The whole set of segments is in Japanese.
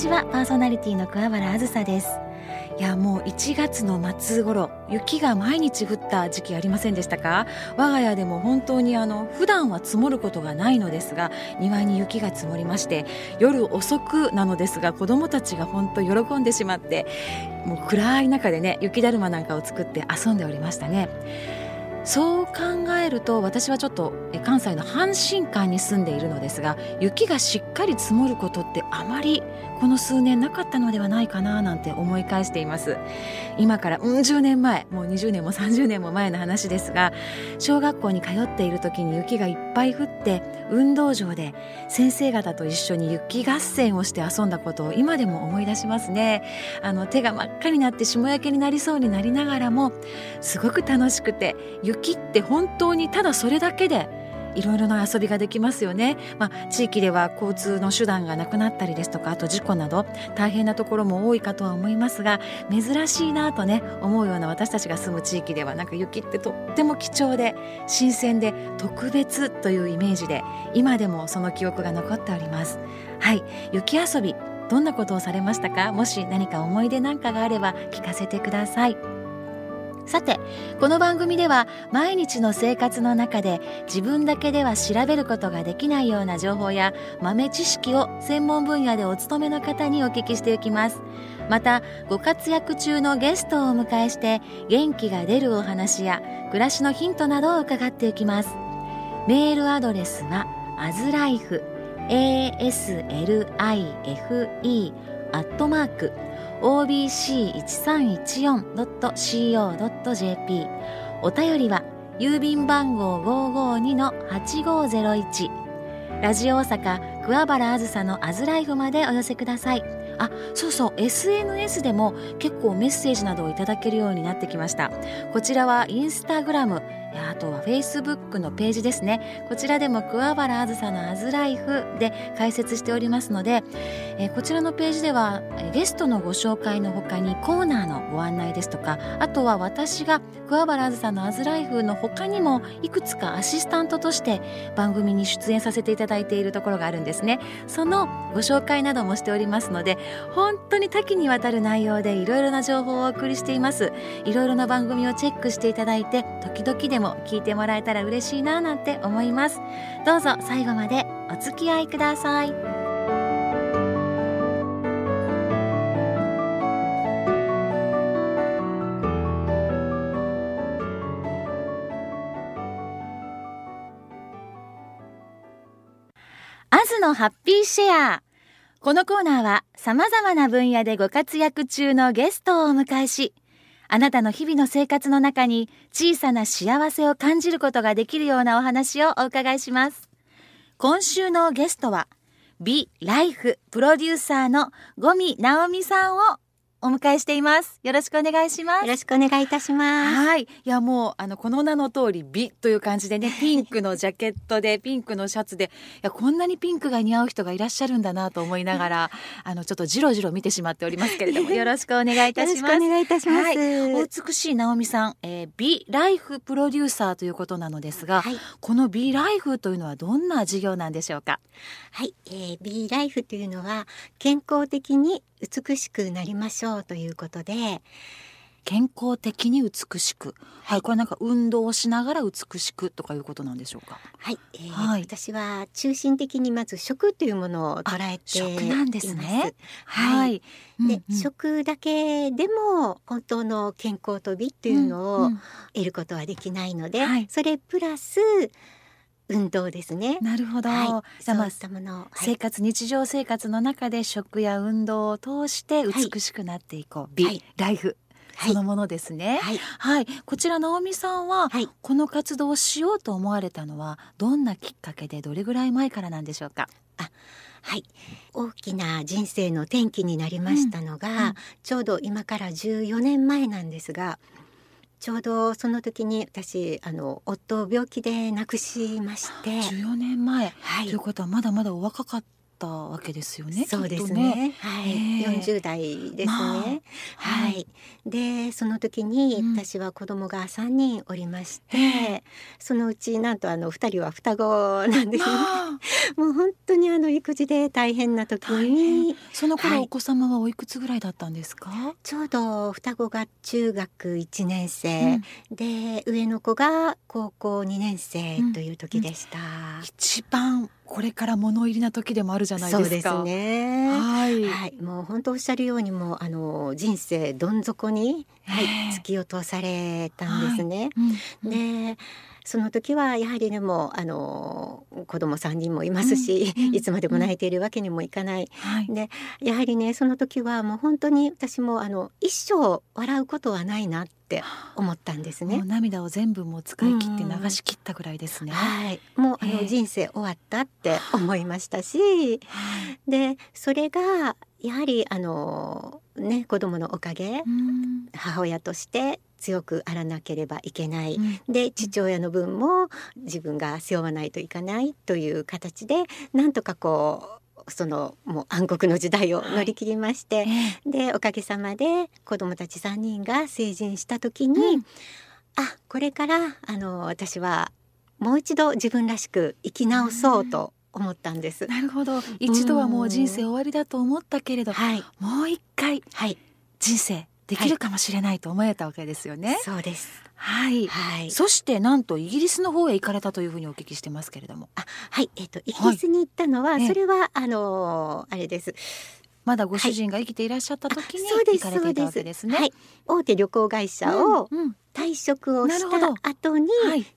ちは。パーソナリティの桑原あずさです。いやもう1月の末頃雪が毎日降った時期ありませんでしたか？我が家でも本当にあの普段は積もることがないのですが庭に雪が積もりまして夜遅くなのですが子供たちが本当喜んでしまってもう暗い中でね雪だるまなんかを作って遊んでおりましたね。そう考えると私はちょっと関西の阪神間に住んでいるのですが雪がしっかり積もることってあまりこの数年なかったのではないかななんて思い返しています。今からうん十年前もう20年も30年も前の話ですが小学校に通っている時に雪がいっぱい降って運動場で先生方と一緒に雪合戦をして遊んだことを今でも思い出しますね。あの手が真っ赤になって霜焼けになりそうになりながらもすごく楽しくて雪って本当にただそれだけでいろいろな遊びができますよね、まあ、地域では交通の手段がなくなったりですとかあと事故など大変なところも多いかとは思いますが珍しいなとね思うような私たちが住む地域ではなんか雪ってとっても貴重で新鮮で特別というイメージで今でもその記憶が残っております。はい。雪遊びどんなことをされましたか？もし何か思い出なんかがあれば聞かせてください。さてこの番組では毎日の生活の中で自分だけでは調べることができないような情報や豆知識を専門分野でお勤めの方にお聞きしていきます。またご活躍中のゲストをお迎えして元気が出るお話や暮らしのヒントなどを伺っていきます。メールアドレスはアズライフ aslife アットマーク obc1314.co.jp お便りは郵便番号552-8501ラジオ大阪桑原あずさのアズライフまでお寄せください。あそうそう SNS でも結構メッセージなどをいただけるようになってきました。こちらはインスタグラムあとはフェイスブックのページですね。こちらでも桑原あずさのアズライフで解説しておりますので、えー、こちらのページではゲストのご紹介の他にコーナーのご案内ですとかあとは私が桑原あずさのアズライフの他にもいくつかアシスタントとして番組に出演させていただいているところがあるんですね。そのご紹介などもしておりますので本当に多岐にわたる内容でいろいろな情報をお送りしています。いろいろな番組をチェックしていただいて時々でも聞いてもらえたら嬉しいななんて思います。どうぞ最後までお付き合いください。アズのハッピーシェア。このコーナーは様々な分野でご活躍中のゲストをお迎えしあなたの日々の生活の中に小さな幸せを感じることができるようなお話をお伺いします。今週のゲストは、美ライフプロデューサーの五味直美さんをお迎えしています。よろしくお願いします。よろしくお願いいたします。はい。いや、もう、あの、この名の通り、美という感じでね、ピンクのジャケットで、ピンクのシャツで、いや、こんなにピンクが似合う人がいらっしゃるんだなと思いながら、あの、ちょっとじろじろ見てしまっておりますけれども、よろしくお願いいたします。お願いいたします。はい、お美しい直美さん、えー、美ライフプロデューサーということなのですが、はい、この美ライフというのはどんな事業なんでしょうか？はい、えー、美ライフというのは、健康的に美しくなりましょうということで。健康的に美しく、はい、これなんか運動をしながら美しくとかいうことなんでしょうか？はい、えー、はい、私は中心的にまず食というものを捉えて食なんですね。はい、はい、で、うんうん、食だけでも本当の健康と美っていうのを得ることはできないので、うんうん、それプラス運動ですね。なるほど。はい、そういったもの、はい、生活日常生活の中で食や運動を通して美しくなっていこう、美、はい、ライフ。そのものですね。はい、はい、こちら直美さんは、はい、この活動をしようと思われたのはどんなきっかけでどれぐらい前からなんでしょうか？あ、はい、大きな人生の転機になりましたのが、うんうん、ちょうど今から14年前なんですが。ちょうどその時に私あの夫を病気で亡くしまして。14年前、はい、ということはまだまだお若かっったわけですよね。そうですね。ね。はい、四、十、代ですね。まあ、はい、でその時に私は子供が三人おりまして、うん、そのうちなんとあの二人は双子なんですね。もう本当にあの育児で大変な時に、その頃、お子様はおいくつぐらいだったんですか？ちょうど双子が中学一年生、うん、で上の子が高校二年生という時でした。一番これから物入りな時でもあるじゃないですか。そうですね。はい、はい、もう本当おっしゃるようにもあの人生どん底に、はい、突き落とされたんですね。はいうん、で。その時はやはりでもあの子供3人もいますし、うん、いつまでも泣いているわけにもいかない、うん、でやはりねその時はもう本当に私もあの一生笑うことはないなって思ったんですね。涙を全部も使い切って流し切ったぐらいですね。はい、もうあの人生終わったって思いましたし、でそれがやはりあのね子供のおかげ、母親として強くあらなければいけない、うん、で父親の分も自分が背負わないといかないという形でなんとかこうそのもう暗黒の時代を乗り切りまして、はい、でおかげさまで子どもたち3人が成人した時に、うん、あこれからあの私はもう一度自分らしく生き直そうと思ったんです。なるほど。一度はもう人生終わりだと思ったけれど、はい、もう一回、はい、人生できるかもしれないと思えたわけですよね。そうです。はい、はい、そしてなんとイギリスの方へ行かれたというふうにお聞きしてますけれども。あ、はい、えっ、とイギリスに行ったのは、はい、それはあのー、あれです。まだご主人が生きていらっしゃった時に行かれていたわけですね。はい、大手旅行会社を退職をした後に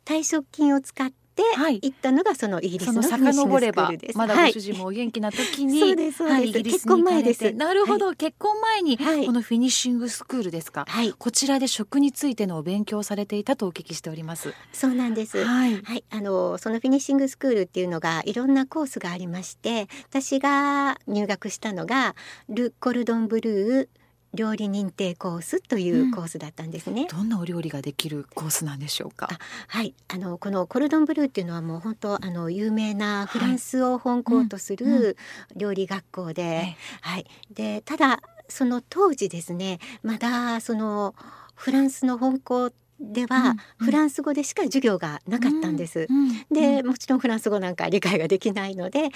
退職金を使ってはい、行ったのがそのイギリスの遡ればまだご主人もお元気な時に、はい、そうですそうです、結婚前です。なるほど、はい、結婚前にこのフィニッシングスクールですか、はい、こちらで食についてのお勉強されていたとお聞きしております。そうなんです、はい、はい、あのそのフィニッシングスクールっていうのがいろんなコースがありまして私が入学したのがル・コルドンブルー料理認定コースというコースだったんですね、うん、どんなお料理ができるコースなんでしょうか？はい。あのこのコルドンブルーっていうのはもう本当あの有名なフランスを本校とする料理学校で、はい、はい、でただその当時ですねまだそのフランスの本校ではフランス語でしか授業がなかったんです。でもちろんフランス語なんか理解ができないので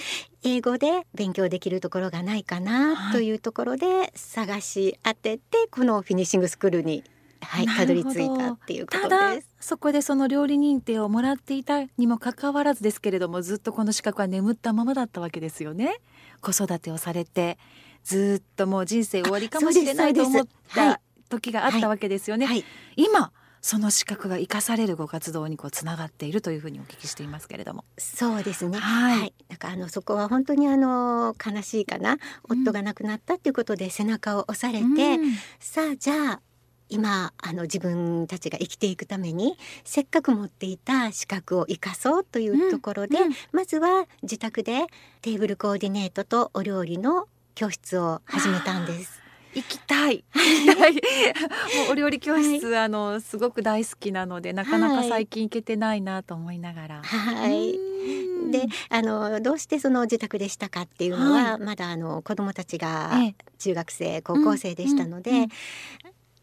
英語で勉強できるところがないかなというところで探し当ててこのフィニッシングスクールにはい、たどり着いたっていうことです。そこでその料理認定をもらっていたにもかかわらずですけれどもずっとこの資格は眠ったままだったわけですよね。子育てをされてずっともう人生終わりかもしれないと思った時があったわけですよね、はい。はい、今その資格が生かされるご活動にこうつながっているというふうにお聞きしていますけれども。そうですね。はい。はい、なんかあのそこは本当にあの悲しいかな、夫が亡くなったっていうことで背中を押されて、うん、さあじゃあ今あの自分たちが生きていくためにせっかく持っていた資格を生かそうというところで、うんうん、まずは自宅でテーブルコーディネートとお料理の教室を始めたんです。行きたい。行きたい。もうお料理教室、はい、あのすごく大好きなのでなかなか最近行けてないなと思いながら。はい。であのどうしてその自宅でしたかっていうのは、はい、まだあの子どもたちが中学生、高校生でしたので、うんうんうん、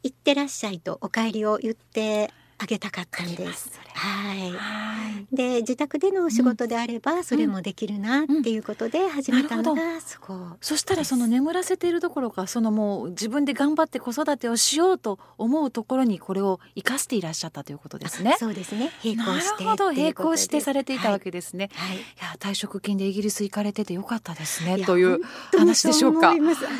行ってらっしゃいとお帰りを言ってあげたかったんです。はい。で自宅での仕事であればそれもできるなっていうことで始めたのがそこ、そしたらその眠らせているどころかそのもう自分で頑張って子育てをしようと思うところにこれを生かしていらっしゃったということですね。そうですね。並行してなるほど並行してされていたわけですね。はい。いや退職金でイギリス行かれててよかったですねという話でしょうか。はい、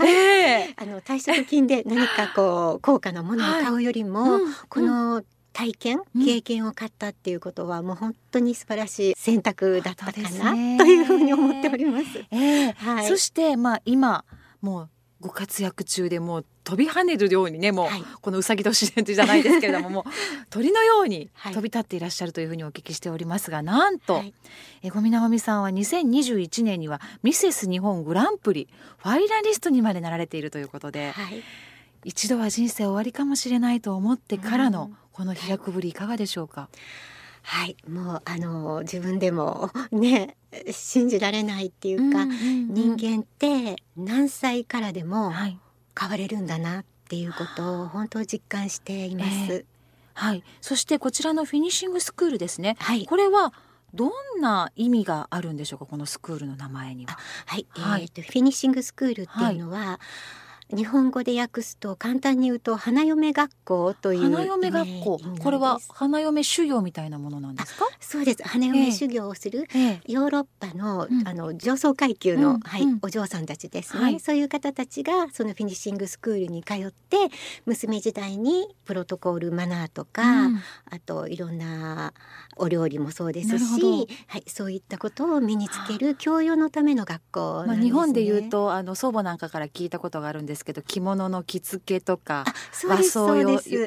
えー、あの退職金で何かこう高価なものを買うよりも、はいうん、この体験経験を買ったっていうことは、もう本当に素晴らしい選択だったかな、ね、というふうに思っております。えー、はい、そしてまあ今もうご活躍中でもう飛び跳ねるようにねもう、はい、このうさぎ年じゃないですけれどももう 鳥のように飛び立っていらっしゃるというふうにお聞きしておりますがなんと、はい、え五味直美さんは2021年にはミセス日本グランプリファイナリストにまでなられているということで、はい、一度は人生終わりかもしれないと思ってからの、うん。この飛躍ぶりいかがでしょうか？はい。もうあの自分でもね信じられないっていうか、うんうんうん。人間って何歳からでもはい。変われるんだなっていうことを本当実感しています。えはい、そしてこちらのフィニッシングスクールですね。はい。これはどんな意味があるんでしょうか？このスクールの名前には。はい、はい。えーとフィニッシングスクールっていうのは、日本語で訳すと簡単に言うと花嫁学校という花嫁学校。これは花嫁修行みたいなものなんですか？そうです。花嫁修行をする、ええ。ヨーロッパの,、うん。あの上層階級の、うん。はいうん。お嬢さんたちですね、はい。そういう方たちがそのフィニッシングスクールに通って娘時代にプロトコールマナーとか、うん。あといろんなお料理もそうですし、はい、そういったことを身につける教養のための学校なんまあ。日本で言うとあの祖母なんかから聞いたことがあるんですけど着物の着付けとか和装。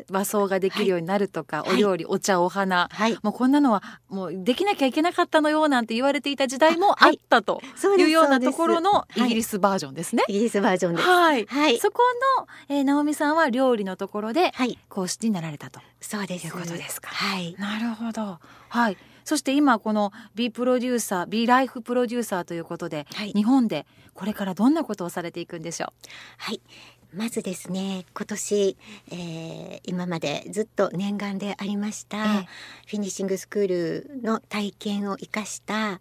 和装ができるようになるとか、はいお料理お茶お花はい、もうこんなのはもうできなきゃいけなかったのよなんて言われていた時代もあったというようなところのはいイギリスバージョンですね。イギリスバージョンです。はい、はい、そこの、えー、直美さんは料理のところではい、講師になられたと。そうです。いうことですかはい。なるほど。はい。そして今この B プロデューサー B ライフプロデューサーということで、はい日本でこれからどんなことをされていくんでしょはい。まずですね、今年、えー今までずっと念願でありました、ええフィニッシングスクールの体験を生かした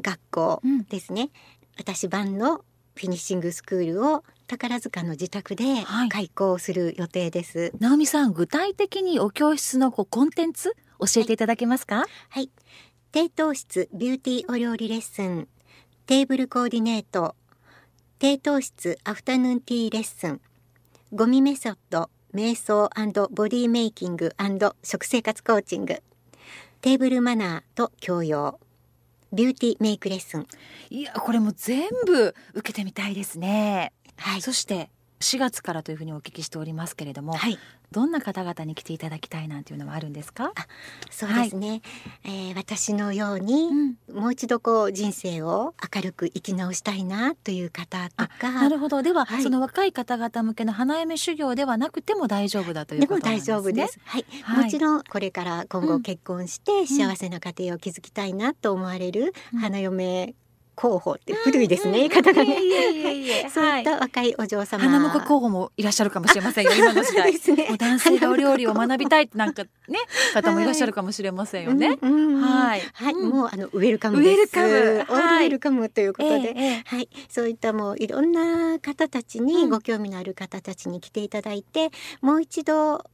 学校うんですね。私版のフィニッシングスクールを宝塚の自宅ではい開校する予定です。う。直美さん具体的にお教室のこうコンテンツ教えていただけますか？はい。低糖質ビューティーお料理レッスン、テーブルコーディネート、低糖質アフタヌーンティーレッスン、五味メソッド、瞑想ボディメイキング食生活コーチング、テーブルマナーと教養、ビューティーメイクレッスン。いやこれも全部受けてみたいですね。はい。そして4月からというふうにお聞きしておりますけれども、はい。どんな方々に来ていただきたいなんていうのはあるんですか？そうですね。えー私のように、うんもう一度こう人生を明るく生き直したいなという方とか、なるほど。では、はいその若い方々向けの花嫁修行ではなくても大丈夫だというでもことなんですね。大丈夫です。はい、はいもちろんこれから今後うん結婚して幸せな家庭を築きたいなと思われるうん花嫁候補って古いですね、言い方がね。そういっはいた若いお嬢様。花婿候補もいらっしゃるかもしれませんよ。今の時代。男性がお料理を学びたいってなんかね 方もいらっしゃるかもしれませんよね。はい。はい、うん。もうあのウェルカムです。ウェルカム。ウェルカムということで。はい、そういったもういろんな方たちに、うん。ご興味のある方たちに来ていただいてもう一度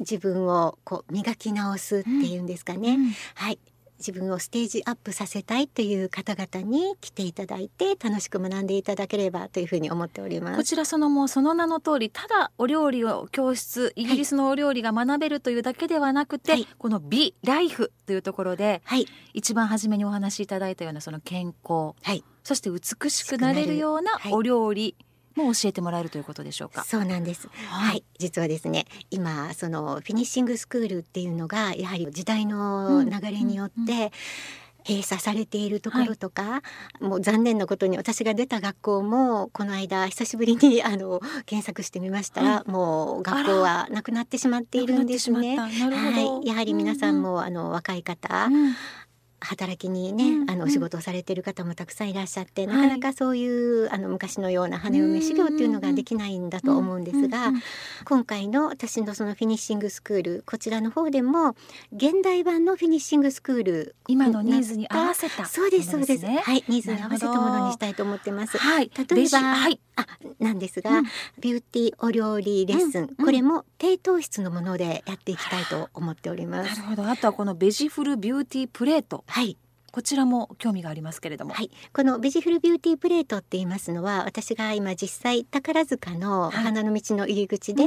自分をこう磨き直すっていうんですかね、うん。はい自分をステージアップさせたいという方々に来ていただいて楽しく学んでいただければというふうに思っております。こちらそのもうその名の通りただお料理を教室イギリスのお料理が学べるというだけではなくて、はい。この美ライフというところではい。一番初めにお話しいただいたようなその健康はい。そして美しくなれるようなはい。お料理も教えてもらえるということでしょうか？そうなんです。はい、実はですね、今そのフィニッシングスクールっていうのがやはり時代の流れによって、うんうん。閉鎖されているところとか、もう残念なことに私が出た学校もこの間久しぶりにあの検索してみましたら、はもう学校はなくなってしまっているんですね。はい、やはり皆さんも、あの若い方、うん働きにね、うんあのお仕事をされている方もたくさんいらっしゃって、はい。なかなかそういうあの昔のような羽嫁修行っていうのができないんだと思うんですが、うんうん今回の私のそのフィニッシングスクールこちらの方でも現代版のフィニッシングスクール今のニーズに合わせたそうですそうです。はいニーズに合わせたものにしたいと思ってます。はい。例えばはい。あなんですが、うん。ビューティーお料理レッスン、うん。これも低糖質のものでやっていきたいと思っております。なるほど。あとはこのベジフルビューティープレート。はいこちらも興味がありますけれども。はい、このベジフルビューティープレートって言いますのは私が今実際宝塚のはい花の道の入り口で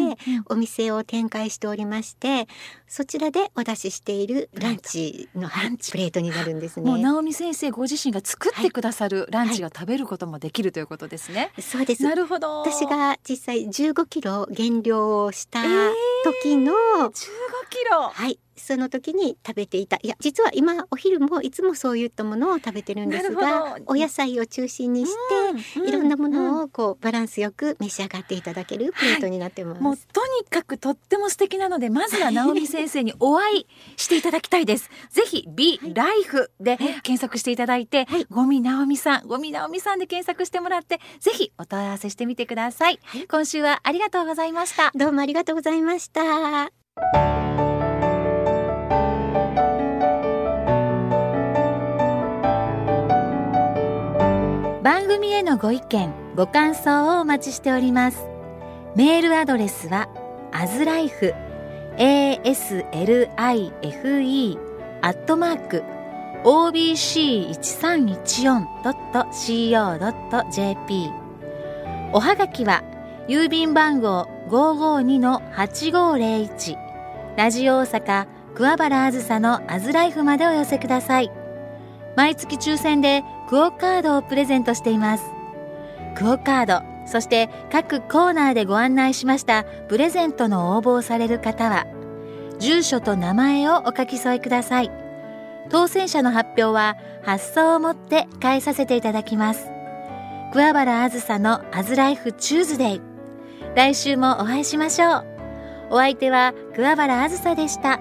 お店を展開しておりまして、そちらでお出ししているランチのはいランチプレートになるんですね。もう直美先生ご自身が作ってくださるランチが食べることもできるということですね。そうですなるほど。私が実際15キロ減量をしたえー時の、15キロ。はいその時に食べていた。いや実は今お昼もいつもそういったものを食べてるんですがお野菜を中心にして、うん、いろんなものをこうバランスよく召し上がっていただけるプレートになってます、はい、もうとにかくとっても素敵なのでまずは直美先生にお会いしていただきたいです。ぜひビライフで検索していただいて、はい、ゴミ直美さんゴミ直美さんで検索してもらってぜひお問い合わせしてみてください、はい、今週はありがとうございました。どうもありがとうございました番組へのご意見ご感想をお待ちしております。メールアドレスはアズライフ aslife アットマーク obc1314.co.jp おはがきは郵便番号552-8501ラジオ大阪桑原あずさのアズライフまでお寄せください。毎月抽選でクオカードをプレゼントしています。クオカード、そして各コーナーでご案内しましたプレゼントの応募をされる方は、住所と名前をお書き添えください。当選者の発表は発送をもって返させていただきます。桑原あずさのアズライフチューズデイ。来週もお会いしましょう。お相手は桑原あずさでした。